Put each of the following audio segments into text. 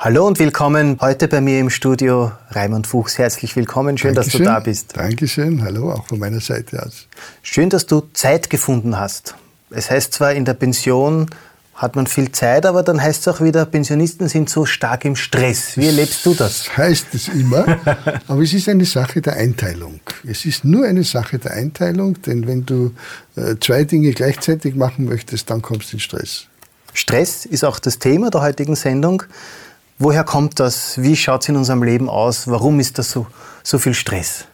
Hallo und willkommen heute bei mir im Studio Raimund Fuchs. Herzlich willkommen. Schön, Dankeschön. dass du da bist. Dankeschön. Hallo, auch von meiner Seite aus. Schön, dass du Zeit gefunden hast. Es heißt zwar, in der Pension hat man viel Zeit, aber dann heißt es auch wieder, Pensionisten sind so stark im Stress. Wie erlebst du das? Das heißt es immer, aber es ist eine Sache der Einteilung. Es ist nur eine Sache der Einteilung, denn wenn du äh, zwei Dinge gleichzeitig machen möchtest, dann kommst du in Stress. Stress ist auch das Thema der heutigen Sendung. Woher kommt das? Wie schaut es in unserem Leben aus? Warum ist das so, so viel Stress?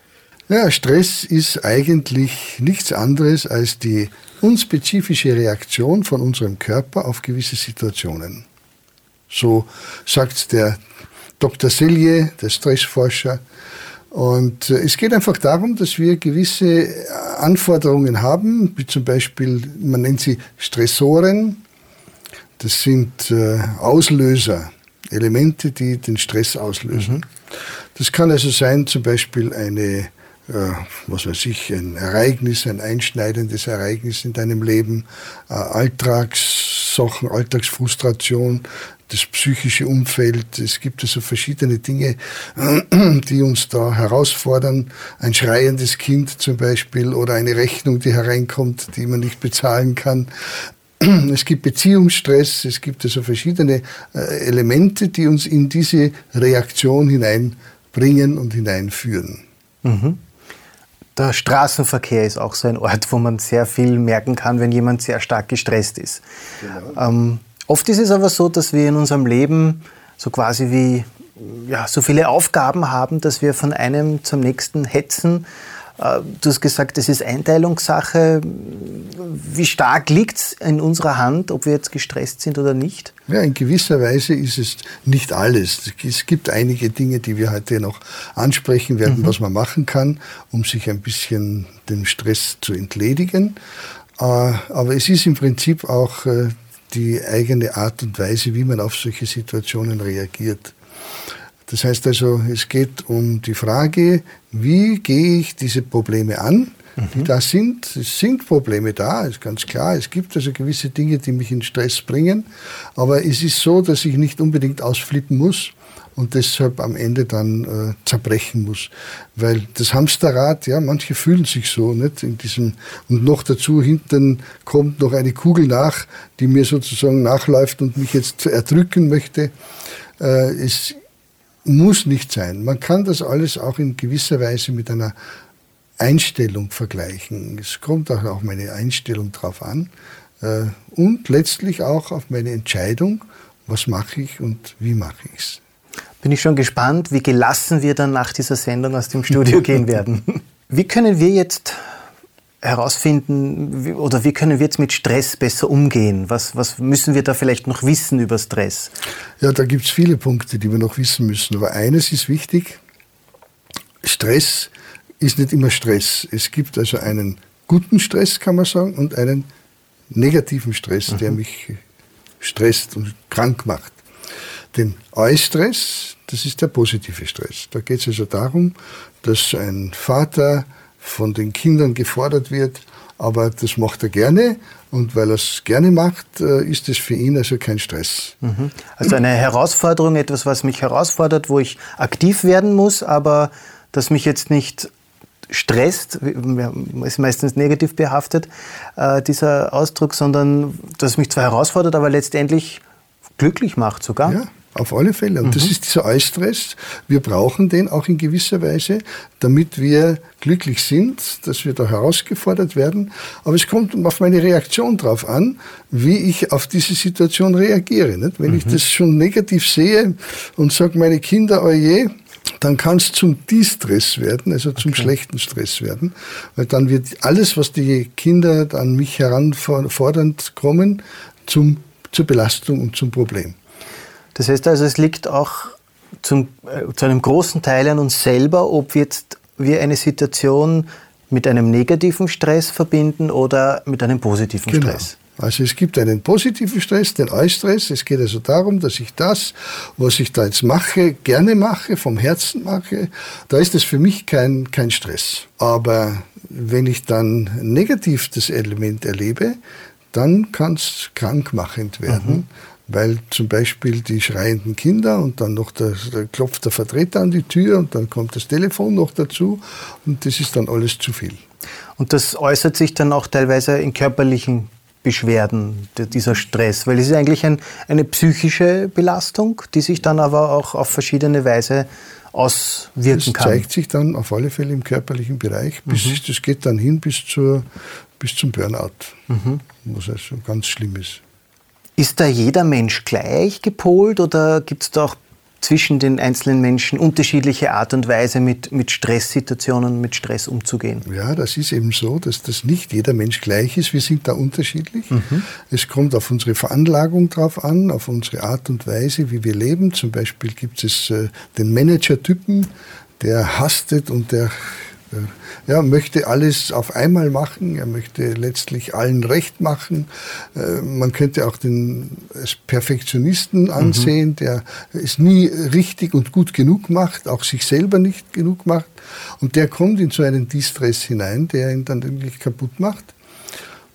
Ja, Stress ist eigentlich nichts anderes als die unspezifische Reaktion von unserem Körper auf gewisse Situationen. So sagt der Dr. Selye, der Stressforscher. Und äh, es geht einfach darum, dass wir gewisse Anforderungen haben, wie zum Beispiel, man nennt sie Stressoren. Das sind äh, Auslöser, Elemente, die den Stress auslösen. Das kann also sein, zum Beispiel eine äh, was weiß ich, ein Ereignis, ein einschneidendes Ereignis in deinem Leben, äh, Alltagssachen, Alltagsfrustration, das psychische Umfeld. Es gibt also verschiedene Dinge, die uns da herausfordern. Ein schreiendes Kind zum Beispiel oder eine Rechnung, die hereinkommt, die man nicht bezahlen kann. Es gibt Beziehungsstress, es gibt also verschiedene äh, Elemente, die uns in diese Reaktion hineinbringen und hineinführen. Mhm. Der Straßenverkehr ist auch so ein Ort, wo man sehr viel merken kann, wenn jemand sehr stark gestresst ist. Genau. Ähm, oft ist es aber so, dass wir in unserem Leben so quasi wie ja, so viele Aufgaben haben, dass wir von einem zum nächsten hetzen du hast gesagt, das ist Einteilungssache. Wie stark liegt es in unserer Hand, ob wir jetzt gestresst sind oder nicht? Ja, in gewisser Weise ist es nicht alles. Es gibt einige Dinge, die wir heute noch ansprechen werden, mhm. was man machen kann, um sich ein bisschen dem Stress zu entledigen. Äh, aber es ist im Prinzip auch äh, die eigene Art und Weise, wie man auf solche Situationen reagiert. Das heißt also, es geht um die Frage, wie gehe ich diese Probleme an, die mhm. da sind. Es sind Probleme da, ist ganz klar. Es gibt also gewisse Dinge, die mich in Stress bringen. Aber es ist so, dass ich nicht unbedingt ausflippen muss und deshalb am Ende dann äh, zerbrechen muss. Weil das Hamsterrad, ja, manche fühlen sich so, nicht? In diesem, und noch dazu hinten kommt noch eine Kugel nach, die mir sozusagen nachläuft und mich jetzt erdrücken möchte. Äh, es muss nicht sein. Man kann das alles auch in gewisser Weise mit einer Einstellung vergleichen. Es kommt auch auf meine Einstellung drauf an äh, und letztlich auch auf meine Entscheidung, was mache ich und wie mache ich es. Bin ich schon gespannt, wie gelassen wir dann nach dieser Sendung aus dem Studio gehen werden. Wie können wir jetzt herausfinden oder wie können wir jetzt mit Stress besser umgehen? Was, was müssen wir da vielleicht noch wissen über Stress? Ja, da gibt es viele Punkte, die wir noch wissen müssen. Aber eines ist wichtig, Stress ist nicht immer Stress. Es gibt also einen guten Stress, kann man sagen, und einen negativen Stress, mhm. der mich stresst und krank macht. Den Eustress, das ist der positive Stress. Da geht es also darum, dass ein Vater von den Kindern gefordert wird, aber das macht er gerne und weil er es gerne macht, äh, ist es für ihn also kein Stress. Mhm. Also eine Herausforderung, etwas, was mich herausfordert, wo ich aktiv werden muss, aber das mich jetzt nicht stresst, ist meistens negativ behaftet, äh, dieser Ausdruck, sondern das mich zwar herausfordert, aber letztendlich glücklich macht sogar. Ja. Auf alle Fälle. Und mhm. das ist dieser Eustress. Wir brauchen den auch in gewisser Weise, damit wir glücklich sind, dass wir da herausgefordert werden. Aber es kommt auf meine Reaktion drauf an, wie ich auf diese Situation reagiere. Nicht? Wenn mhm. ich das schon negativ sehe und sage, meine Kinder, oje, dann kann es zum Distress werden, also zum okay. schlechten Stress werden, weil dann wird alles, was die Kinder an mich heranfordernd kommen, zum, zur Belastung und zum Problem. Das heißt also, es liegt auch zum, äh, zu einem großen Teil an uns selber, ob jetzt wir eine Situation mit einem negativen Stress verbinden oder mit einem positiven genau. Stress. Also es gibt einen positiven Stress, den Eustress. Es geht also darum, dass ich das, was ich da jetzt mache, gerne mache, vom Herzen mache. Da ist es für mich kein, kein Stress. Aber wenn ich dann negativ das Element erlebe, dann kann es krankmachend werden. Weil zum Beispiel die schreienden Kinder und dann noch der, der klopft der Vertreter an die Tür und dann kommt das Telefon noch dazu und das ist dann alles zu viel. Und das äußert sich dann auch teilweise in körperlichen Beschwerden, dieser Stress, weil es ist eigentlich ein, eine psychische Belastung, die sich dann aber auch auf verschiedene Weise auswirken das kann. Das zeigt sich dann auf alle Fälle im körperlichen Bereich. Bis, mhm. Das geht dann hin bis, zur, bis zum Burnout, mhm. was also ganz schlimm ist. Ist da jeder Mensch gleich gepolt oder gibt es da auch zwischen den einzelnen Menschen unterschiedliche Art und Weise, mit, mit Stresssituationen, mit Stress umzugehen? Ja, das ist eben so, dass das nicht jeder Mensch gleich ist. Wir sind da unterschiedlich. Mhm. Es kommt auf unsere Veranlagung drauf an, auf unsere Art und Weise, wie wir leben. Zum Beispiel gibt es äh, den Manager-Typen, der hastet und der ja, möchte alles auf einmal machen, er möchte letztlich allen recht machen. Äh, man könnte auch den Perfektionisten mhm. ansehen, mhm. der es nie richtig und gut genug macht, auch sich selber nicht genug macht. Und der kommt in so einen Distress hinein, der ihn dann wirklich kaputt macht.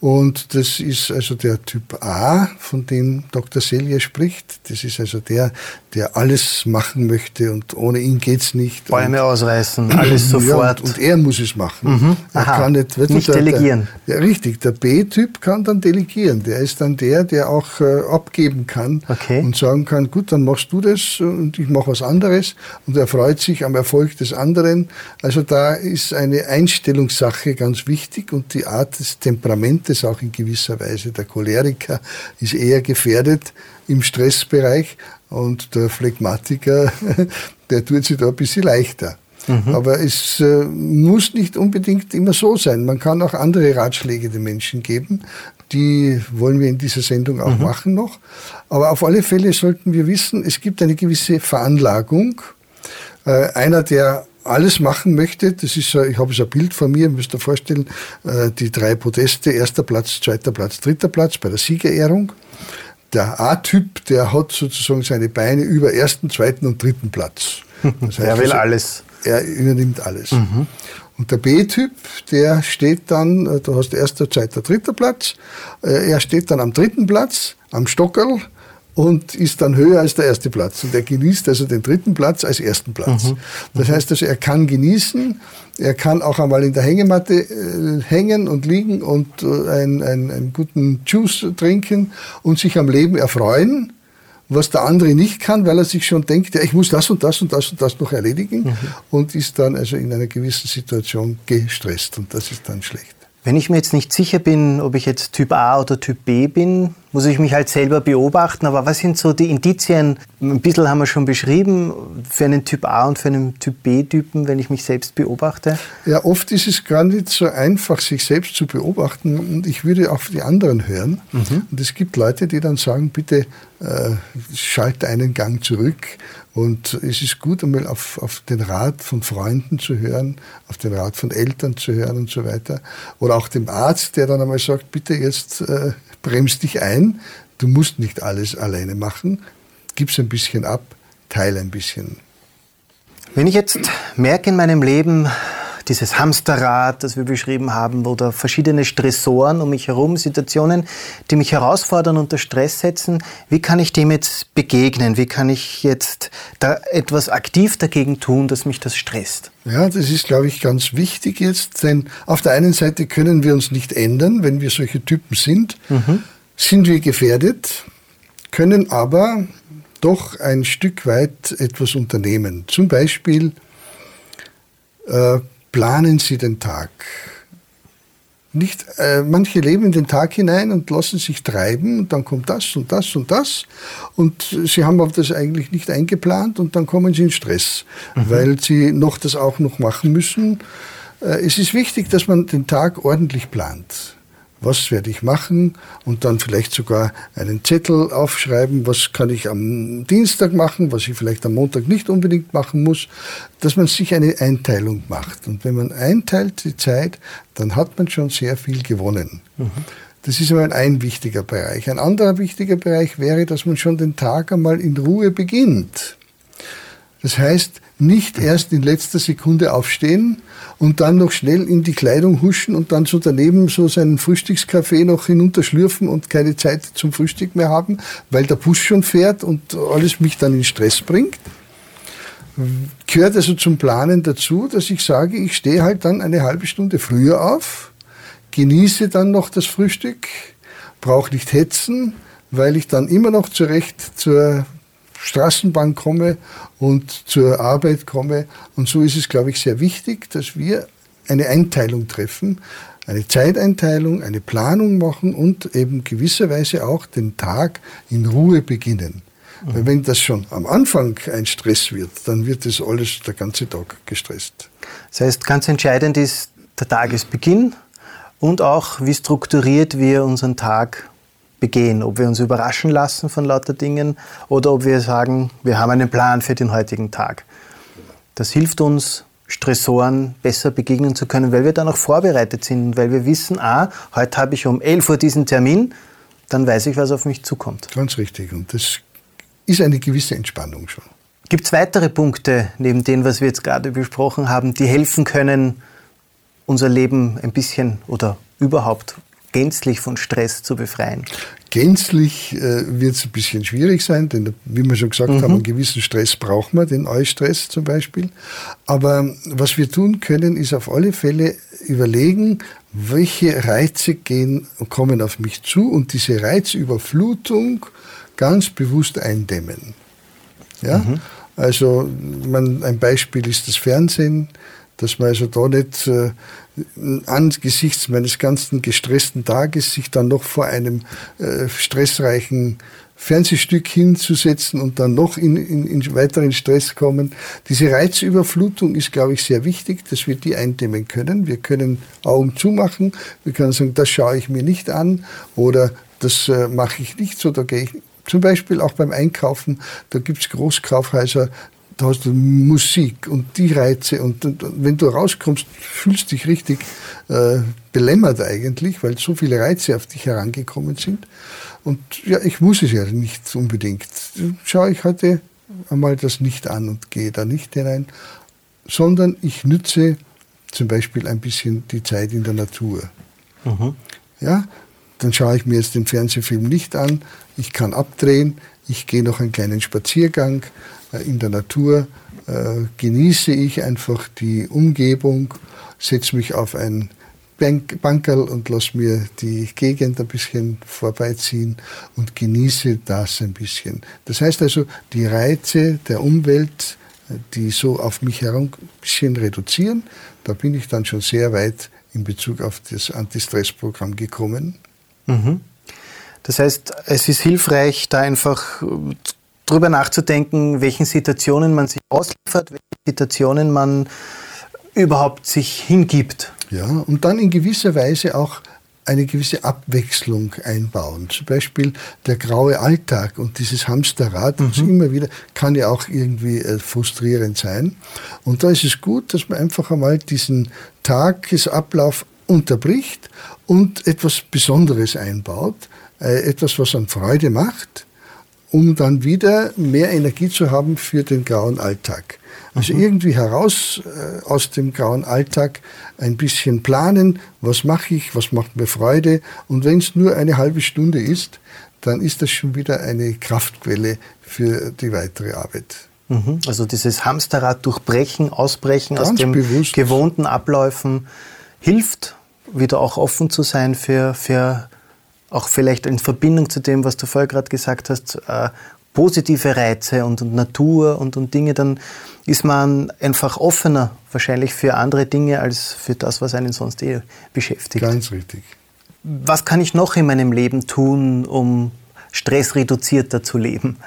Und das ist also der Typ A, von dem Dr. Selye spricht. Das ist also der, der alles machen möchte und ohne ihn geht's nicht. Bäume und, ausreißen, alles sofort. Ja, und, und, er muss es machen. Mhm. Er Aha. kann nicht, nicht der, delegieren. Der, ja, richtig, der B-Typ kann dann delegieren. Der ist dann der, der auch äh, abgeben kann okay. und sagen kann, gut, dann machst du das und ich mache was anderes. Und er freut sich am Erfolg des anderen. Also da ist eine Einstellungssache ganz wichtig und die Art des Temperaments es auch in gewisser Weise. Der Choleriker ist eher gefährdet im Stressbereich und der Phlegmatiker, der tut sich da ein bisschen leichter. Mhm. Aber es äh, muss nicht unbedingt immer so sein. Man kann auch andere Ratschläge den Menschen geben. Die wollen wir in dieser Sendung auch mhm. machen noch. Aber auf alle Fälle sollten wir wissen, es gibt eine gewisse Veranlagung. Äh, einer, der alles machen möchte. Das ist, ich habe so ein Bild von mir, müsst ihr vorstellen, äh, die drei Podeste, erster Platz, zweiter Platz, dritter Platz bei der Siegerehrung. Der A-Typ, der hat sozusagen seine Beine über ersten, zweiten und dritten Platz. Das heißt, er will also, alles. Er übernimmt alles. Mhm. Und der B-Typ, der steht dann, äh, du hast erster, zweiter, dritter Platz, äh, er steht dann am dritten Platz, am Stockerl, und ist dann höher als der erste Platz. Und er genießt also den dritten Platz als ersten Platz. Mhm. Das heißt also, er kann genießen, er kann auch einmal in der Hängematte äh, hängen und liegen und äh, einen, einen, einen guten Juice trinken und sich am Leben erfreuen was der andere nicht kann, weil er sich schon denkt, ja, ich muss das und das und das und das noch erledigen mhm. und ist dann also in einer gewissen Situation gestresst und das ist dann schlecht. Wenn ich mir jetzt nicht sicher bin, ob ich jetzt Typ A oder Typ B bin, muss ich mich halt selber beobachten. Aber was sind so die Indizien? Ein bisschen haben wir schon beschrieben, für einen Typ A und für einen Typ B-Typen, wenn ich mich selbst beobachte. Ja, oft ist es gar nicht so einfach, sich selbst zu beobachten. Und ich würde auf die anderen hören. Mhm. Und es gibt Leute, die dann sagen, bitte äh, schalte einen Gang zurück. Und es ist gut, einmal auf, auf den Rat von Freunden zu hören, auf den Rat von Eltern zu hören und so weiter. Oder auch dem Arzt, der dann einmal sagt, bitte jetzt äh, bremst dich ein, du musst nicht alles alleine machen, gib's ein bisschen ab, teile ein bisschen. Wenn ich jetzt merke in meinem Leben, dieses Hamsterrad, das wir beschrieben haben, oder verschiedene Stressoren um mich herum, Situationen, die mich herausfordern, unter Stress setzen. Wie kann ich dem jetzt begegnen? Wie kann ich jetzt da etwas aktiv dagegen tun, dass mich das stresst? Ja, das ist, glaube ich, ganz wichtig jetzt, denn auf der einen Seite können wir uns nicht ändern, wenn wir solche Typen sind, mhm. sind wir gefährdet, können aber doch ein Stück weit etwas unternehmen. Zum Beispiel äh, planen Sie den Tag. Nicht, äh, manche leben in den Tag hinein und lassen sich treiben und dann kommt das und das und das und sie haben auf das eigentlich nicht eingeplant und dann kommen sie in Stress, mhm. weil sie noch das auch noch machen müssen. Äh, es ist wichtig, dass man den Tag ordentlich plant was werde ich machen und dann vielleicht sogar einen Zettel aufschreiben, was kann ich am Dienstag machen, was ich vielleicht am Montag nicht unbedingt machen muss, dass man sich eine Einteilung macht. Und wenn man einteilt die Zeit, dann hat man schon sehr viel gewonnen. Mhm. Das ist einmal ein wichtiger Bereich. Ein anderer wichtiger Bereich wäre, dass man schon den Tag einmal in Ruhe beginnt. Das heißt, nicht erst in letzter Sekunde aufstehen und dann noch schnell in die Kleidung huschen und dann so daneben so seinen Frühstückskaffee noch hinunterschlürfen und keine Zeit zum Frühstück mehr haben, weil der Bus schon fährt und alles mich dann in Stress bringt. Gehört also zum Planen dazu, dass ich sage, ich stehe halt dann eine halbe Stunde früher auf, genieße dann noch das Frühstück, brauche nicht hetzen, weil ich dann immer noch zurecht zur Straßenbahn komme und zur Arbeit komme. Und so ist es, glaube ich, sehr wichtig, dass wir eine Einteilung treffen, eine Zeiteinteilung, eine Planung machen und eben gewisserweise auch den Tag in Ruhe beginnen. Mhm. Weil wenn das schon am Anfang ein Stress wird, dann wird das alles der ganze Tag gestresst. Das heißt, ganz entscheidend ist der Tagesbeginn und auch, wie strukturiert wir unseren Tag begehen, ob wir uns überraschen lassen von lauter Dingen oder ob wir sagen, wir haben einen Plan für den heutigen Tag. Das hilft uns, Stressoren besser begegnen zu können, weil wir dann auch vorbereitet sind, weil wir wissen, ah, heute habe ich um 11 Uhr diesen Termin, dann weiß ich, was auf mich zukommt. Ganz richtig. Und das ist eine gewisse Entspannung schon. Gibt es weitere Punkte, neben dem, was wir jetzt gerade besprochen haben, die helfen können, unser Leben ein bisschen oder überhaupt gänzlich von Stress zu befreien? Gänzlich äh, wird es ein bisschen schwierig sein, denn wie wir schon gesagt mhm. haben, einen gewissen Stress braucht man, den Eustress zum Beispiel. Aber was wir tun können, ist auf alle Fälle überlegen, welche Reize gehen kommen auf mich zu und diese Reizüberflutung ganz bewusst eindämmen. Ja? Mhm. Also man, ein Beispiel ist das Fernsehen, dass man also da nicht äh, angesichts meines ganzen gestressten Tages sich dann noch vor einem äh, stressreichen Fernsehstück hinzusetzen und dann noch in, in, in weiteren Stress kommen. Diese Reizüberflutung ist, glaube ich, sehr wichtig, dass wir die eindämmen können. Wir können Augen zumachen, wir können sagen, das schaue ich mir nicht an oder das äh, mache ich nicht so, da gehe ich zum Beispiel auch beim Einkaufen, da gibt es Großkaufhäuser, da hast du Musik und die Reize und, und, und wenn du rauskommst, fühlst du dich richtig äh, belämmert eigentlich, weil so viele Reize auf dich herangekommen sind. Und ja, ich muss es ja nicht unbedingt. Schaue ich heute einmal das nicht an und gehe da nicht hinein, sondern ich nütze zum Beispiel ein bisschen die Zeit in der Natur. Mhm. Ja, dann schaue ich mir jetzt den Fernsehfilm nicht an, ich kann abdrehen, ich gehe noch einen kleinen Spaziergang, in der Natur äh, genieße ich einfach die Umgebung, setze mich auf ein Bank Bankerl und lasse mir die Gegend ein bisschen vorbeiziehen und genieße das ein bisschen. Das heißt also, die Reize der Umwelt, äh, die so auf mich herum ein bisschen reduzieren, da bin ich dann schon sehr weit in Bezug auf das Anti-Stress-Programm gekommen. Mhm. Das heißt, es ist hilfreich, da einfach drüber nachzudenken, welchen Situationen man sich ausliefert, welchen Situationen man überhaupt sich hingibt. Ja, und dann in gewisser Weise auch eine gewisse Abwechslung einbauen. Zum Beispiel der graue Alltag und dieses Hamsterrad, mhm. immer wieder, kann ja auch irgendwie äh, frustrierend sein. Und da ist es gut, dass man einfach einmal diesen Tagesablauf unterbricht und etwas Besonderes einbaut, äh, etwas, was an Freude macht um dann wieder mehr Energie zu haben für den grauen Alltag. Also mhm. irgendwie heraus äh, aus dem grauen Alltag ein bisschen planen, was mache ich, was macht mir Freude. Und wenn es nur eine halbe Stunde ist, dann ist das schon wieder eine Kraftquelle für die weitere Arbeit. Mhm. Also dieses Hamsterrad durchbrechen, ausbrechen Ganz aus den gewohnten Abläufen hilft, wieder auch offen zu sein für, für auch vielleicht in Verbindung zu dem, was du vorher gerade gesagt hast, äh, positive Reize und, und Natur und, und Dinge, dann ist man einfach offener wahrscheinlich für andere Dinge als für das, was einen sonst eh beschäftigt. Ganz richtig. Was kann ich noch in meinem Leben tun, um stressreduzierter zu leben?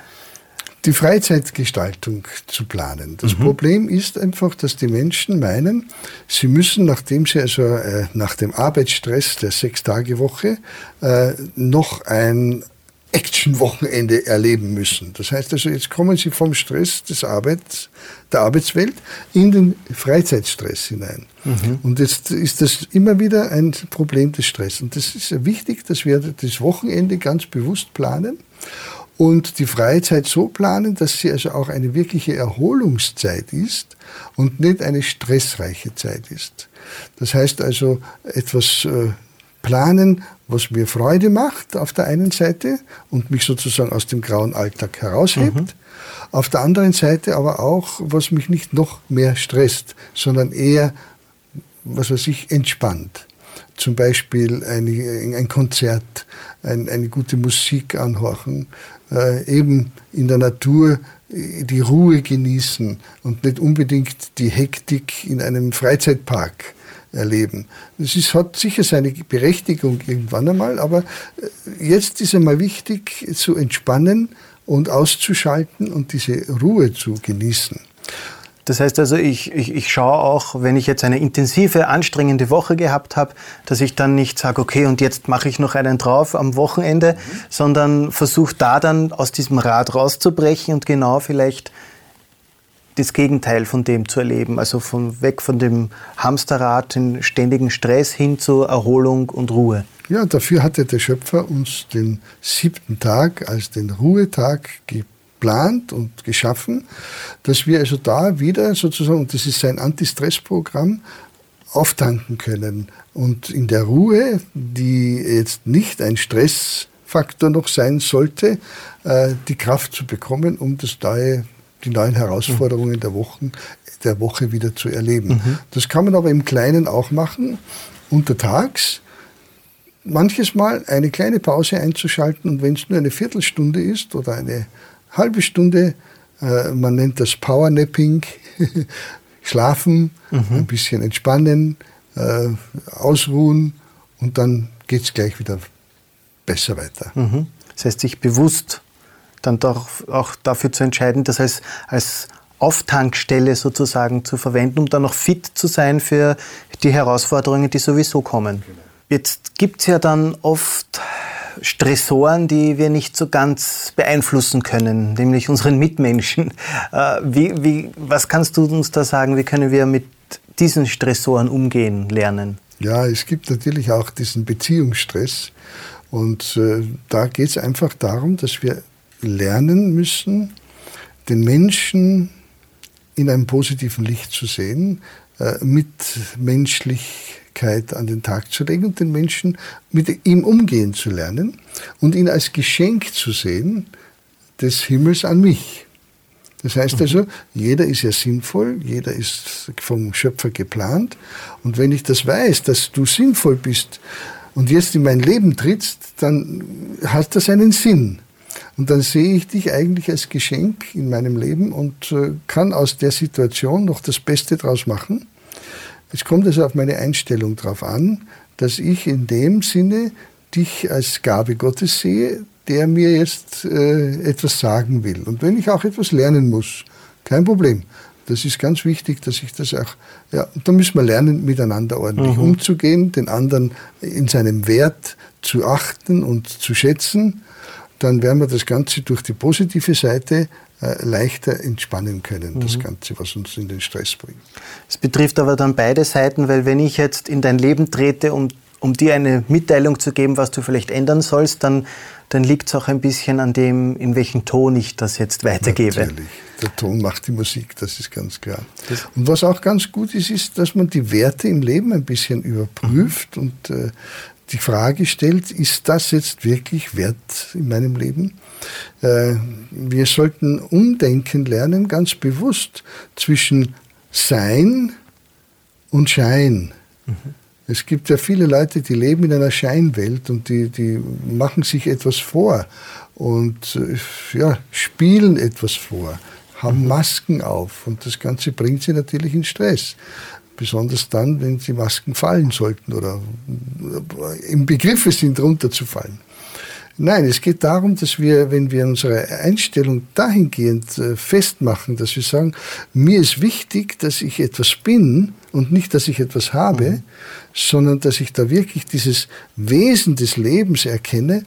Die Freizeitgestaltung zu planen. Das mhm. Problem ist einfach, dass die Menschen meinen, sie müssen, nachdem sie also äh, nach dem Arbeitsstress der Sechs-Tage-Woche äh, noch ein Action-Wochenende erleben müssen. Das heißt also, jetzt kommen sie vom Stress des Arbeits, der Arbeitswelt in den Freizeitstress hinein. Mhm. Und jetzt ist das immer wieder ein Problem des Stress. Und das ist wichtig, dass wir das Wochenende ganz bewusst planen und die Freizeit so planen, dass sie also auch eine wirkliche Erholungszeit ist und nicht eine stressreiche Zeit ist. Das heißt also etwas äh, planen, was mir Freude macht auf der einen Seite und mich sozusagen aus dem grauen Alltag heraushebt. Mhm. Auf der anderen Seite aber auch, was mich nicht noch mehr stresst, sondern eher, was weiß ich, entspannt. Zum Beispiel eine, ein Konzert, ein, eine gute Musik anhorchen, äh, eben in der Natur die Ruhe genießen und nicht unbedingt die Hektik in einem Freizeitpark erleben. Das ist, hat sicher seine Berechtigung irgendwann einmal, aber äh, jetzt ist einmal wichtig zu entspannen und auszuschalten und diese Ruhe zu genießen. Das heißt also, ich, ich, ich schaue auch, wenn ich jetzt eine intensive, anstrengende Woche gehabt habe, dass ich dann nicht sage, okay, und jetzt mache ich noch einen drauf am Wochenende, mhm. sondern versuche da dann aus diesem Rad rauszubrechen und genau vielleicht das Gegenteil von dem zu erleben. Also von weg von dem Hamsterrad, den ständigen Stress hin zur Erholung und Ruhe. Ja, dafür hatte der Schöpfer uns den siebten Tag als den Ruhetag geplant und geschaffen, dass wir also da wieder sozusagen, und das ist sein Anti-Stress-Programm, auftanken können. Und in der Ruhe, die jetzt nicht ein Stressfaktor noch sein sollte, äh, die Kraft zu bekommen, um das neue die neuen Herausforderungen der, Wochen, der Woche wieder zu erleben. Mhm. Das kann man aber im Kleinen auch machen, untertags. Manches Mal eine kleine Pause einzuschalten und wenn es nur eine Viertelstunde ist oder eine halbe Stunde, äh, man nennt das Powernapping, schlafen, mhm. ein bisschen entspannen, äh, ausruhen und dann geht es gleich wieder besser weiter. Mhm. Das heißt, sich bewusst dann doch auch dafür zu entscheiden, das als, als Auftankstelle sozusagen zu verwenden, um dann noch fit zu sein für die Herausforderungen, die sowieso kommen. Jetzt gibt es ja dann oft Stressoren, die wir nicht so ganz beeinflussen können, nämlich unseren Mitmenschen. Äh, wie, wie, was kannst du uns da sagen, wie können wir mit diesen Stressoren umgehen lernen? Ja, es gibt natürlich auch diesen Beziehungsstress. Und äh, da geht es einfach darum, dass wir lernen müssen, den Menschen in einem positiven Licht zu sehen, äh, mit Menschlichkeit an den Tag zu legen und den Menschen mit ihm umgehen zu lernen und ihn als Geschenk zu sehen des Himmels an mich. Das heißt also, jeder ist ja sinnvoll, jeder ist vom Schöpfer geplant. Und wenn ich das weiß, dass du sinnvoll bist und jetzt in mein Leben trittst, dann hat das einen Sinn. Und dann sehe ich dich eigentlich als Geschenk in meinem Leben und äh, kann aus der Situation noch das Beste draus machen. Es kommt also auf meine Einstellung drauf an, dass ich in dem Sinne dich als Gabe Gottes sehe, der mir jetzt äh, etwas sagen will. Und wenn ich auch etwas lernen muss, kein Problem. Das ist ganz wichtig, dass ich das auch, ja, da müssen wir lernen, miteinander ordentlich mhm. umzugehen, den anderen in seinem Wert zu achten und zu schätzen dann werden wir das Ganze durch die positive Seite leichter entspannen können, mhm. das Ganze, was uns in den Stress bringt. Es betrifft aber dann beide Seiten, weil wenn ich jetzt in dein Leben trete, um, um dir eine Mitteilung zu geben, was du vielleicht ändern sollst, dann, dann liegt es auch ein bisschen an dem, in welchem Ton ich das jetzt weitergebe. Natürlich. Der Ton macht die Musik, das ist ganz klar. Und was auch ganz gut ist, ist, dass man die Werte im Leben ein bisschen überprüft mhm. und äh, die Frage stellt, ist das jetzt wirklich wert in meinem Leben? Äh, wir sollten umdenken lernen, ganz bewusst zwischen Sein und Schein. Mhm. Es gibt ja viele Leute, die leben in einer Scheinwelt und die, die machen sich etwas vor und äh, ja, spielen etwas vor, haben mhm. Masken auf und das Ganze bringt sie natürlich in Stress. Besonders dann, wenn die Masken fallen sollten oder im Begriffe sind, runterzufallen. Nein, es geht darum, dass wir, wenn wir unsere Einstellung dahingehend äh, festmachen, dass wir sagen, mir ist wichtig, dass ich etwas bin und nicht, dass ich etwas habe, mhm. sondern dass ich da wirklich dieses Wesen des Lebens erkenne,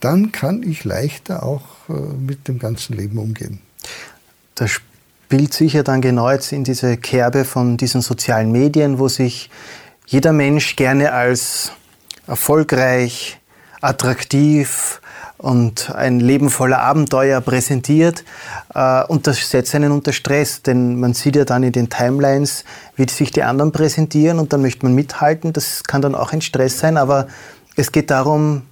dann kann ich leichter auch äh, mit dem ganzen Leben umgehen. Da spielt sicher dann genau jetzt in diese Kerbe von diesen sozialen Medien, wo sich jeder Mensch gerne als erfolgreich, attraktiv und ein Leben voller Abenteuer präsentiert. Äh, und das setzt einen unter Stress, denn man sieht ja dann in den Timelines, wie sich die anderen präsentieren und dann möchte man mithalten. Das kann dann auch ein Stress sein, aber es geht darum,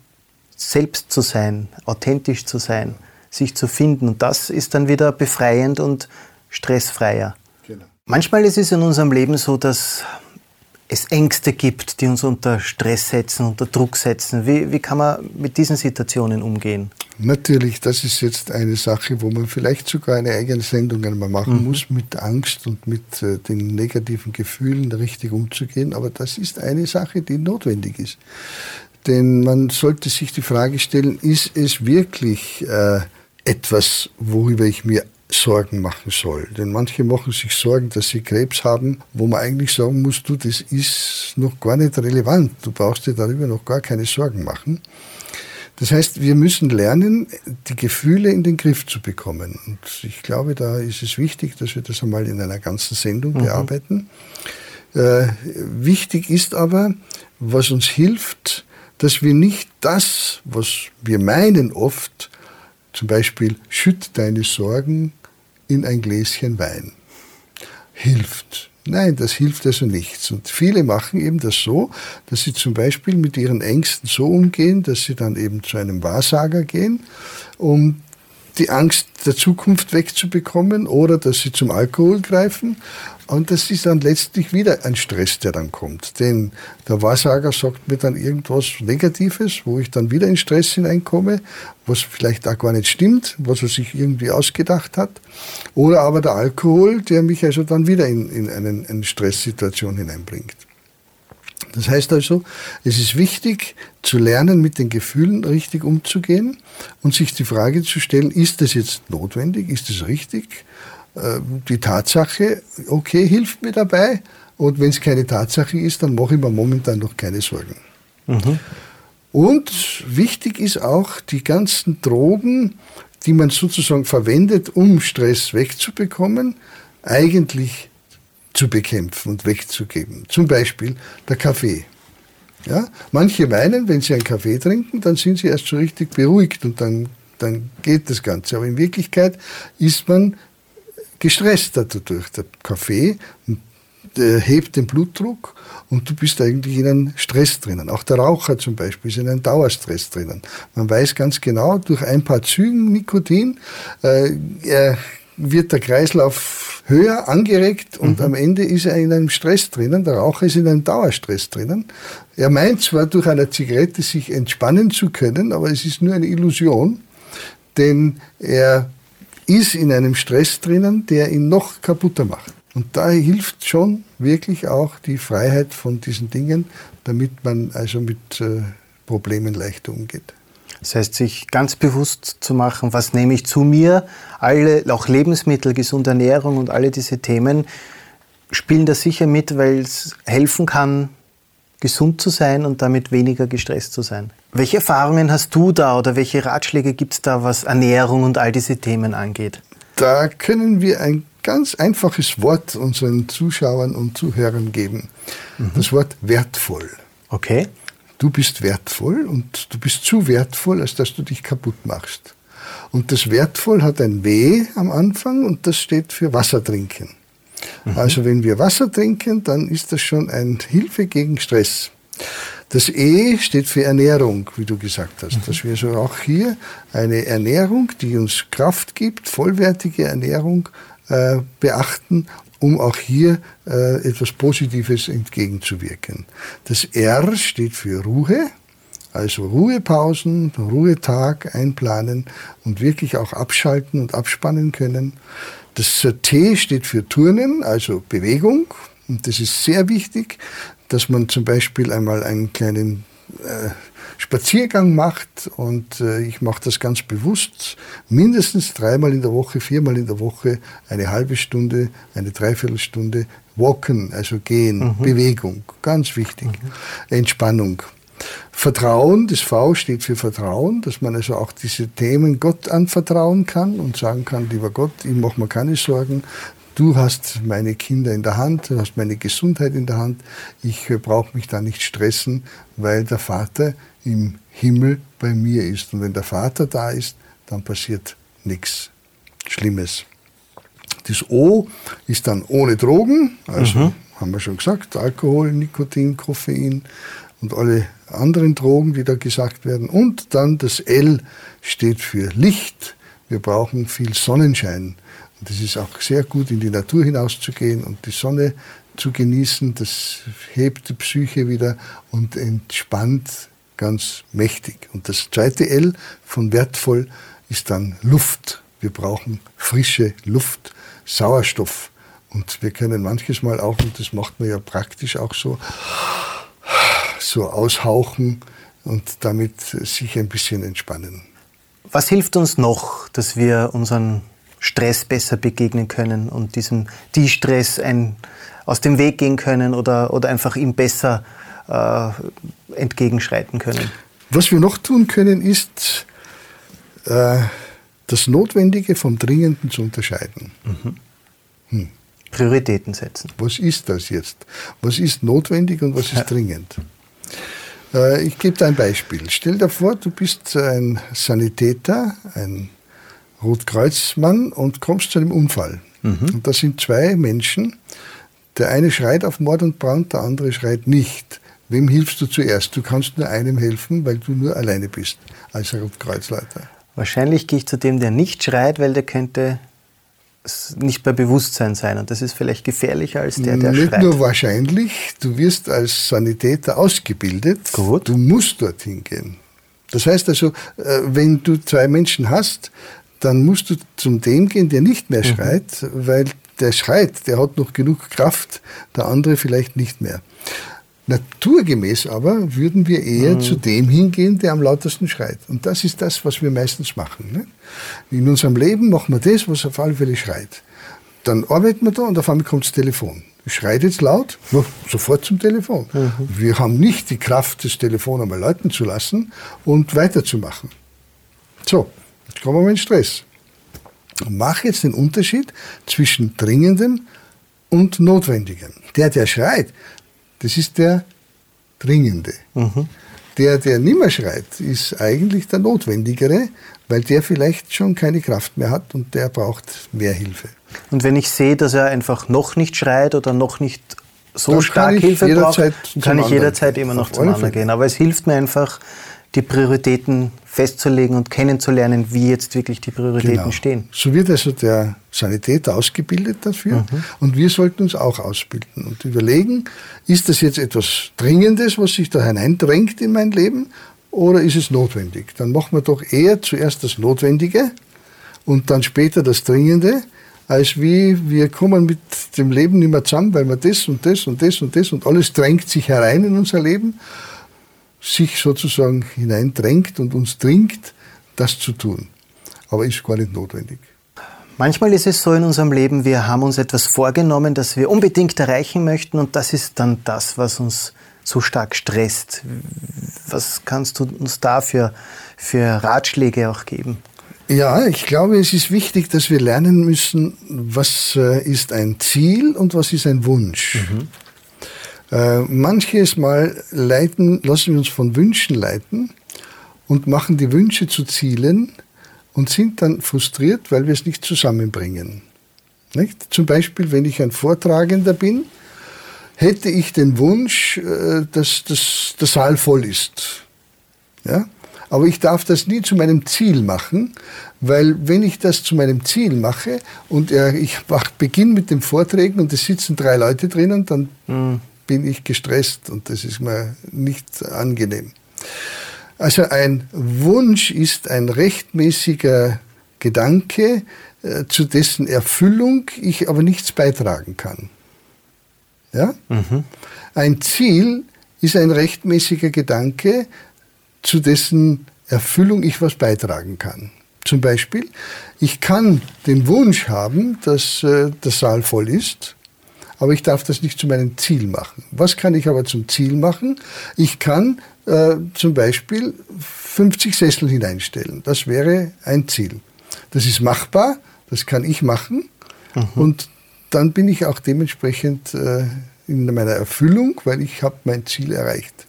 selbst zu sein, authentisch zu sein, sich zu finden. Und das ist dann wieder befreiend und stressfreier. Genau. Manchmal ist es in unserem Leben so, dass es Ängste gibt, die uns unter Stress setzen, unter Druck setzen. Wie, wie kann man mit diesen Situationen umgehen? Natürlich, das ist jetzt eine Sache, wo man vielleicht sogar eine eigene Sendung einmal machen mhm. muss, mit Angst und mit äh, den negativen Gefühlen richtig umzugehen. Aber das ist eine Sache, die notwendig ist. Denn man sollte sich die Frage stellen, ist es wirklich äh, etwas, worüber ich mir Sorgen machen soll. Denn manche machen sich Sorgen, dass sie Krebs haben, wo man eigentlich sagen muss, du, das ist noch gar nicht relevant. Du brauchst dir darüber noch gar keine Sorgen machen. Das heißt, wir müssen lernen, die Gefühle in den Griff zu bekommen. Und ich glaube, da ist es wichtig, dass wir das einmal in einer ganzen Sendung mhm. bearbeiten. Äh, wichtig ist aber, was uns hilft, dass wir nicht das, was wir meinen oft, zum Beispiel, schütt deine Sorgen in ein Gläschen Wein. Hilft. Nein, das hilft also nichts. Und viele machen eben das so, dass sie zum Beispiel mit ihren Ängsten so umgehen, dass sie dann eben zu einem Wahrsager gehen, um die Angst der Zukunft wegzubekommen oder dass sie zum Alkohol greifen. Und das ist dann letztlich wieder ein Stress, der dann kommt. Denn der Wahrsager sagt mir dann irgendwas Negatives, wo ich dann wieder in Stress hineinkomme, was vielleicht auch gar nicht stimmt, was er sich irgendwie ausgedacht hat. Oder aber der Alkohol, der mich also dann wieder in, in eine, eine Stresssituation hineinbringt. Das heißt also, es ist wichtig zu lernen, mit den Gefühlen richtig umzugehen und sich die Frage zu stellen, ist das jetzt notwendig, ist das richtig? Ähm, die Tatsache, okay, hilft mir dabei. Und wenn es keine Tatsache ist, dann mache ich mir momentan noch keine Sorgen. Mhm. Und wichtig ist auch, die ganzen Drogen, die man sozusagen verwendet, um Stress wegzubekommen, eigentlich zu bekämpfen und wegzugeben. Zum Beispiel der Kaffee. Ja? Manche meinen, wenn sie einen Kaffee trinken, dann sind sie erst so richtig beruhigt und dann, dann geht das Ganze. Aber in Wirklichkeit ist man gestresster dadurch. Der Kaffee hebt den Blutdruck und du bist eigentlich in einem Stress drinnen. Auch der Raucher zum Beispiel ist in einem Dauerstress drinnen. Man weiß ganz genau, durch ein paar Zügen Nikotin äh, wird der Kreislauf höher angeregt und mhm. am Ende ist er in einem Stress drinnen. Der Raucher ist in einem Dauerstress drinnen. Er meint zwar durch eine Zigarette sich entspannen zu können, aber es ist nur eine Illusion, denn er ist in einem Stress drinnen, der ihn noch kaputter macht. Und da hilft schon wirklich auch die Freiheit von diesen Dingen, damit man also mit äh, Problemen leichter umgeht. Das heißt, sich ganz bewusst zu machen, was nehme ich zu mir. Alle, auch Lebensmittel, gesunde Ernährung und alle diese Themen spielen da sicher mit, weil es helfen kann, gesund zu sein und damit weniger gestresst zu sein. Welche Erfahrungen hast du da oder welche Ratschläge gibt es da, was Ernährung und all diese Themen angeht? Da können wir ein ganz einfaches Wort unseren Zuschauern und Zuhörern geben. Mhm. Das Wort wertvoll. Okay. Du bist wertvoll und du bist zu wertvoll, als dass du dich kaputt machst. Und das wertvoll hat ein W am Anfang und das steht für Wasser trinken. Mhm. Also wenn wir Wasser trinken, dann ist das schon eine Hilfe gegen Stress. Das E steht für Ernährung, wie du gesagt hast. Dass wir so auch hier eine Ernährung, die uns Kraft gibt, vollwertige Ernährung äh, beachten, um auch hier äh, etwas Positives entgegenzuwirken. Das R steht für Ruhe. Also Ruhepausen, Ruhetag einplanen und wirklich auch abschalten und abspannen können. Das T steht für Turnen, also Bewegung. Und das ist sehr wichtig, dass man zum Beispiel einmal einen kleinen äh, Spaziergang macht und äh, ich mache das ganz bewusst, mindestens dreimal in der Woche, viermal in der Woche, eine halbe Stunde, eine Dreiviertelstunde walken, also gehen, mhm. Bewegung, ganz wichtig, mhm. Entspannung. Vertrauen, das V steht für Vertrauen, dass man also auch diese Themen Gott anvertrauen kann und sagen kann, lieber Gott, ich mache mir keine Sorgen, du hast meine Kinder in der Hand, du hast meine Gesundheit in der Hand, ich äh, brauche mich da nicht stressen, weil der Vater im Himmel bei mir ist. Und wenn der Vater da ist, dann passiert nichts Schlimmes. Das O ist dann ohne Drogen, also mhm. haben wir schon gesagt, Alkohol, Nikotin, Koffein und alle anderen Drogen, die da gesagt werden. Und dann das L steht für Licht. Wir brauchen viel Sonnenschein. Und es ist auch sehr gut, in die Natur hinauszugehen und die Sonne zu genießen. Das hebt die Psyche wieder und entspannt ganz mächtig. Und das zweite L von wertvoll ist dann Luft. Wir brauchen frische Luft, Sauerstoff. Und wir können manches Mal auch, und das macht man ja praktisch auch so, so aushauchen und damit sich ein bisschen entspannen. Was hilft uns noch, dass wir unseren Stress besser begegnen können und diesem Die-Stress aus dem Weg gehen können oder, oder einfach ihm besser äh, entgegenschreiten können? Was wir noch tun können, ist äh, das Notwendige vom Dringenden zu unterscheiden. Mhm. Hm. Prioritäten setzen. Was ist das jetzt? Was ist notwendig und was ist ja. dringend? Äh, ich gebe dir ein Beispiel. Stell dir vor, du bist ein Sanitäter, ein Rotkreuzmann und kommst zu einem Unfall. Mhm. Und da sind zwei Menschen. Der eine schreit auf Mord und Brand, der andere schreit nicht. Wem hilfst du zuerst? Du kannst nur einem helfen, weil du nur alleine bist als Rotkreuzleiter. Wahrscheinlich gehe ich zu dem, der nicht schreit, weil der könnte nicht bei Bewusstsein sein. Und das ist vielleicht gefährlicher als der, der nicht schreit. Nicht nur wahrscheinlich, du wirst als Sanitäter ausgebildet. Gut. Du musst dorthin gehen. Das heißt also, äh, wenn du zwei Menschen hast, dann musst du zum dem gehen, der nicht mehr mhm. schreit, mhm. weil der schreit, der hat noch genug Kraft, der andere vielleicht nicht mehr. Naturgemäß aber würden wir eher mhm. zu dem hingehen, der am lautesten schreit. Und das ist das, was wir meistens machen. Ne? In unserem Leben machen wir das, was auf alle Fälle schreit. Dann arbeiten wir da und auf einmal kommt das Telefon. Schreit jetzt laut, sofort zum Telefon. Mhm. Wir haben nicht die Kraft, das Telefon einmal läuten zu lassen und weiterzumachen. So, jetzt kommen wir in Stress. Mach jetzt den Unterschied zwischen dringendem und notwendigem. Der, der schreit, das ist der Dringende. Mhm. Der, der nimmer schreit, ist eigentlich der Notwendigere, weil der vielleicht schon keine Kraft mehr hat und der braucht mehr Hilfe. Und wenn ich sehe, dass er einfach noch nicht schreit oder noch nicht so dann stark Hilfe braucht, kann ich jederzeit immer noch zum anderen gehen. Aber es hilft mir einfach, die Prioritäten festzulegen und kennenzulernen, wie jetzt wirklich die Prioritäten genau. stehen. So wird also der Sanitäter ausgebildet dafür mhm. und wir sollten uns auch ausbilden und überlegen, ist das jetzt etwas Dringendes, was sich da hineindrängt in mein Leben oder ist es notwendig? Dann machen wir doch eher zuerst das Notwendige und dann später das Dringende, als wie wir kommen mit dem Leben nicht mehr zusammen, weil wir das und das und das und das und alles drängt sich herein in unser Leben sich sozusagen hineindrängt und uns dringt, das zu tun. Aber ist gar nicht notwendig. Manchmal ist es so in unserem Leben, wir haben uns etwas vorgenommen, das wir unbedingt erreichen möchten und das ist dann das, was uns so stark stresst. Was kannst du uns da für, für Ratschläge auch geben? Ja, ich glaube, es ist wichtig, dass wir lernen müssen, was äh, ist ein Ziel und was ist ein Wunsch. Mhm. Äh, manches Mal leiten, lassen wir uns von Wünschen leiten und machen die Wünsche zu Zielen und sind dann frustriert, weil wir es nicht zusammenbringen. Nicht? Zum Beispiel, wenn ich ein Vortragender bin, hätte ich den Wunsch, äh, dass, dass der Saal voll ist. Ja? Aber ich darf das nie zu meinem Ziel machen, weil wenn ich das zu meinem Ziel mache und ich beginne mit dem Vorträgen und es sitzen drei Leute drinnen, dann mhm bin ich gestresst und das ist mir nicht angenehm. Also ein Wunsch ist ein rechtmäßiger Gedanke, äh, zu dessen Erfüllung ich aber nichts beitragen kann. Ja? Mhm. Ein Ziel ist ein rechtmäßiger Gedanke, zu dessen Erfüllung ich was beitragen kann. Zum Beispiel, ich kann den Wunsch haben, dass äh, der Saal voll ist, aber ich darf das nicht zu meinem Ziel machen. Was kann ich aber zum Ziel machen? Ich kann äh, zum Beispiel 50 Sessel hineinstellen. Das wäre ein Ziel. Das ist machbar, das kann ich machen mhm. und dann bin ich auch dementsprechend äh, in meiner Erfüllung, weil ich habe mein Ziel erreicht.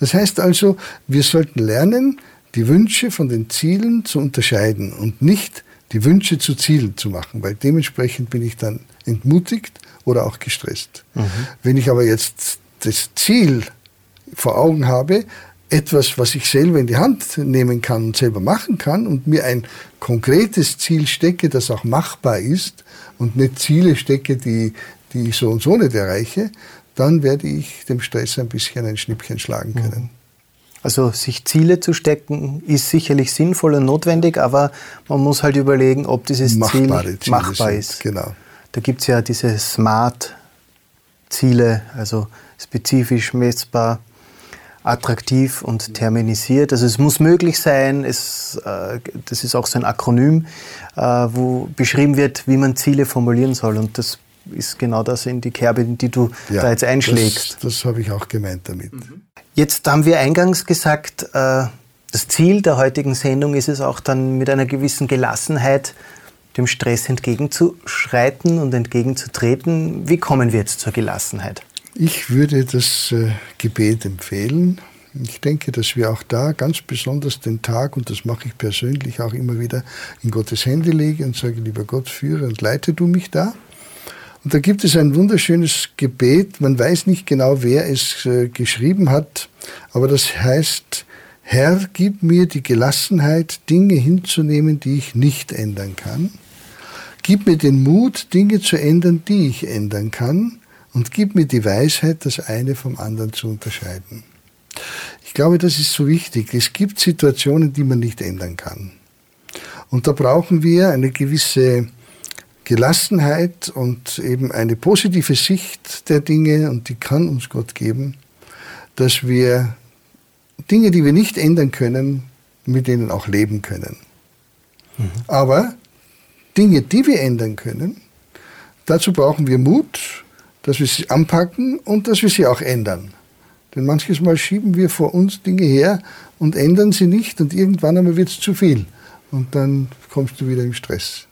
Das heißt also, wir sollten lernen, die Wünsche von den Zielen zu unterscheiden und nicht die Wünsche zu Zielen zu machen, weil dementsprechend bin ich dann entmutigt oder auch gestresst. Mhm. Wenn ich aber jetzt das Ziel vor Augen habe, etwas, was ich selber in die Hand nehmen kann und selber machen kann und mir ein konkretes Ziel stecke, das auch machbar ist und nicht Ziele stecke, die, die ich so und so nicht erreiche, dann werde ich dem Stress ein bisschen ein Schnippchen schlagen können. Also sich Ziele zu stecken ist sicherlich sinnvoll und notwendig, aber man muss halt überlegen, ob dieses Ziel machbar sind, ist. Genau. Da gibt es ja diese Smart-Ziele, also spezifisch, messbar, attraktiv und terminisiert. Also es muss möglich sein, es, äh, das ist auch so ein Akronym, äh, wo beschrieben wird, wie man Ziele formulieren soll. Und das ist genau das in die Kerbe, die du ja, da jetzt einschlägst. Das, das habe ich auch gemeint damit. Mhm. Jetzt haben wir eingangs gesagt, äh, das Ziel der heutigen Sendung ist es auch dann mit einer gewissen Gelassenheit dem Stress entgegenzuschreiten und entgegenzutreten. Wie kommen wir jetzt zur Gelassenheit? Ich würde das äh, Gebet empfehlen. Ich denke, dass wir auch da ganz besonders den Tag, und das mache ich persönlich auch immer wieder, in Gottes Hände lege und sage, lieber Gott, führe und leite du mich da. Und da gibt es ein wunderschönes Gebet. Man weiß nicht genau, wer es äh, geschrieben hat, aber das heißt, Herr, gib mir die Gelassenheit, Dinge hinzunehmen, die ich nicht ändern kann. Gib mir den Mut, Dinge zu ändern, die ich ändern kann. Und gib mir die Weisheit, das eine vom anderen zu unterscheiden. Ich glaube, das ist so wichtig. Es gibt Situationen, die man nicht ändern kann. Und da brauchen wir eine gewisse Gelassenheit und eben eine positive Sicht der Dinge, und die kann uns Gott geben, dass wir Dinge, die wir nicht ändern können, mit denen auch leben können. Mhm. Aber Dinge, die wir ändern können, dazu brauchen wir Mut, dass wir sie anpacken und dass wir sie auch ändern. Denn manches Mal schieben wir vor uns Dinge her und ändern sie nicht und irgendwann einmal wird es zu viel. Und dann kommst du wieder im Stress.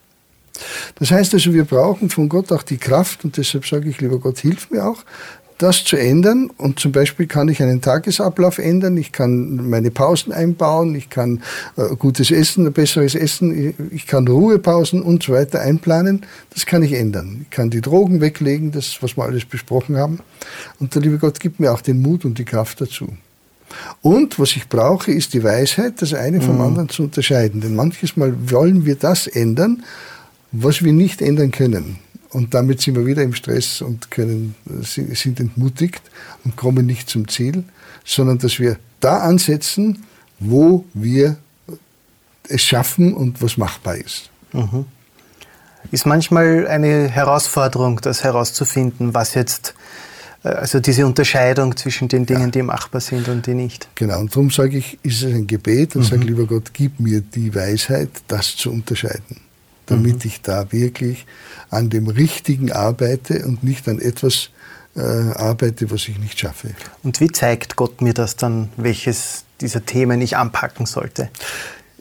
Das heißt also, wir brauchen von Gott auch die Kraft und deshalb sage ich, lieber Gott, hilf mir auch, das zu ändern. Und zum Beispiel kann ich einen Tagesablauf ändern, ich kann meine Pausen einbauen, ich kann äh, gutes Essen, besseres Essen, ich kann Ruhepausen und so weiter einplanen. Das kann ich ändern. Ich kann die Drogen weglegen, das, was wir alles besprochen haben. Und der liebe Gott gibt mir auch den Mut und die Kraft dazu. Und was ich brauche, ist die Weisheit, das eine vom mhm. anderen zu unterscheiden. Denn manches Mal wollen wir das ändern, was wir nicht ändern können. Und damit sind wir wieder im Stress und können, sind entmutigt und kommen nicht zum Ziel, sondern dass wir da ansetzen, wo wir es schaffen und was machbar ist. Mhm. Ist manchmal eine Herausforderung, das herauszufinden, was jetzt, äh, also diese Unterscheidung zwischen den Dingen, ja. die machbar sind und die nicht. Genau, und darum sage ich, ist es ein Gebet und mhm. sage, lieber Gott, gib mir die Weisheit, das zu unterscheiden damit mhm. ich da wirklich an dem Richtigen arbeite und nicht an etwas äh, arbeite, was ich nicht schaffe. Und wie zeigt Gott mir das dann, welches dieser Themen ich anpacken sollte?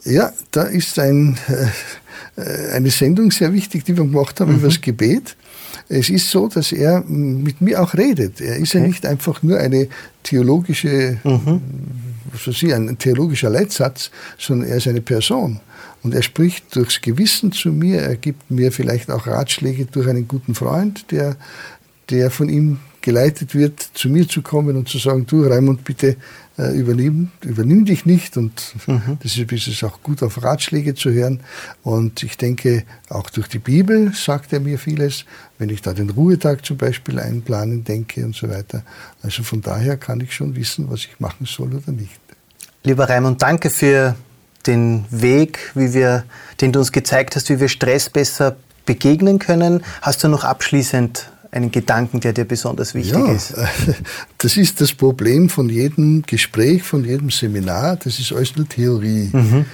Ja, da ist ein, äh, eine Sendung sehr wichtig, die wir gemacht haben mhm. über das Gebet. Es ist so, dass er mit mir auch redet. Er ist okay. ja nicht einfach nur eine theologische, mhm. Weiß ich, ein theologischer Leitsatz, sondern er ist eine Person. Und er spricht durchs Gewissen zu mir, er gibt mir vielleicht auch Ratschläge durch einen guten Freund, der, der von ihm geleitet wird, zu mir zu kommen und zu sagen, du Raimund, bitte äh, übernimm, übernimm dich nicht. Und mhm. deshalb ist es auch gut, auf Ratschläge zu hören. Und ich denke, auch durch die Bibel sagt er mir vieles, wenn ich da den Ruhetag zum Beispiel einplanen denke und so weiter. Also von daher kann ich schon wissen, was ich machen soll oder nicht. Lieber Raimund, danke für den Weg, wie wir, den du uns gezeigt hast, wie wir Stress besser begegnen können. Hast du noch abschließend einen Gedanken, der dir besonders wichtig ja, ist? Das ist das Problem von jedem Gespräch, von jedem Seminar. Das ist alles nur Theorie. Mhm.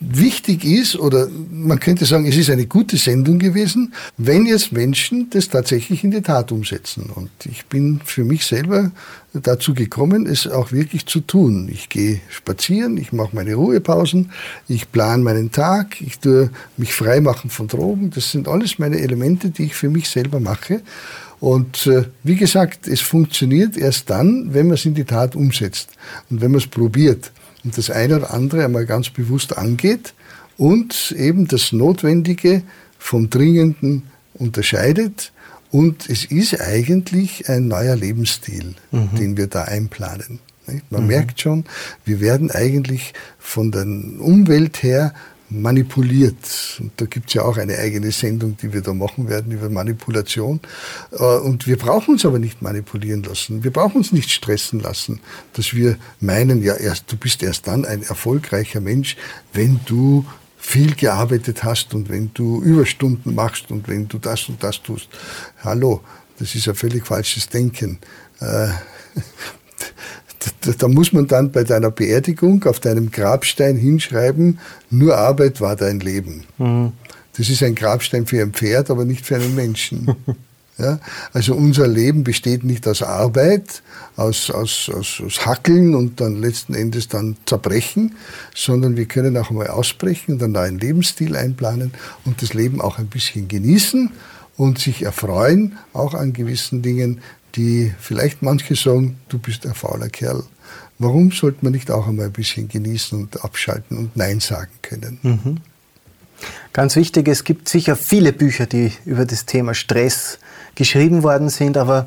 Wichtig ist, oder man könnte sagen, es ist eine gute Sendung gewesen, wenn jetzt Menschen das tatsächlich in die Tat umsetzen. Und ich bin für mich selber dazu gekommen, es auch wirklich zu tun. Ich gehe spazieren, ich mache meine Ruhepausen, ich plane meinen Tag, ich tue mich freimachen von Drogen. Das sind alles meine Elemente, die ich für mich selber mache. Und äh, wie gesagt, es funktioniert erst dann, wenn man es in die Tat umsetzt und wenn man es probiert und das eine oder andere einmal ganz bewusst angeht und eben das Notwendige vom Dringenden unterscheidet. Und es ist eigentlich ein neuer Lebensstil, mhm. den wir da einplanen. Man mhm. merkt schon, wir werden eigentlich von der Umwelt her manipuliert. Und da gibt's ja auch eine eigene Sendung, die wir da machen werden über Manipulation. Äh, und wir brauchen uns aber nicht manipulieren lassen. Wir brauchen uns nicht stressen lassen, dass wir meinen, ja, erst, du bist erst dann ein erfolgreicher Mensch, wenn du viel gearbeitet hast und wenn du Überstunden machst und wenn du das und das tust. Hallo, das ist ein völlig falsches Denken. Da, muss man dann bei deiner Beerdigung auf deinem Grabstein hinschreiben, nur Arbeit war dein Leben. Mhm. Das ist ein Grabstein für ein Pferd, aber nicht für einen Menschen. Ja? Also unser Leben besteht nicht aus Arbeit, aus, aus, aus, aus Hackeln und dann letzten Endes dann zerbrechen, sondern wir können auch einmal ausbrechen und einen neuen Lebensstil einplanen und das Leben auch ein bisschen genießen und sich erfreuen, auch an gewissen Dingen, die vielleicht manche sagen, du bist ein fauler Kerl. Warum sollte man nicht auch einmal ein bisschen genießen und abschalten und Nein sagen können? Mhm. Ganz wichtig, es gibt sicher viele Bücher, die über das Thema Stress geschrieben worden sind, aber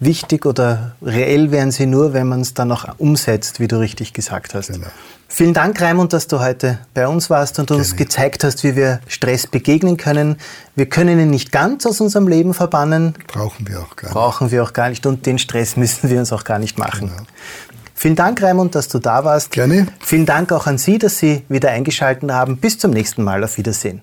wichtig oder reell werden sie nur, wenn man es dann auch umsetzt, wie du richtig gesagt hast. Genau. Vielen Dank, Raimund, dass du heute bei uns warst und uns Gerne. gezeigt hast, wie wir Stress begegnen können. Wir können ihn nicht ganz aus unserem Leben verbannen. Brauchen wir auch gar nicht. Brauchen wir auch gar nicht und den Stress müssen wir uns auch gar nicht machen. Genau. Vielen Dank, Raimund, dass du da warst. Gerne. Vielen Dank auch an Sie, dass Sie wieder eingeschaltet haben. Bis zum nächsten Mal. Auf Wiedersehen.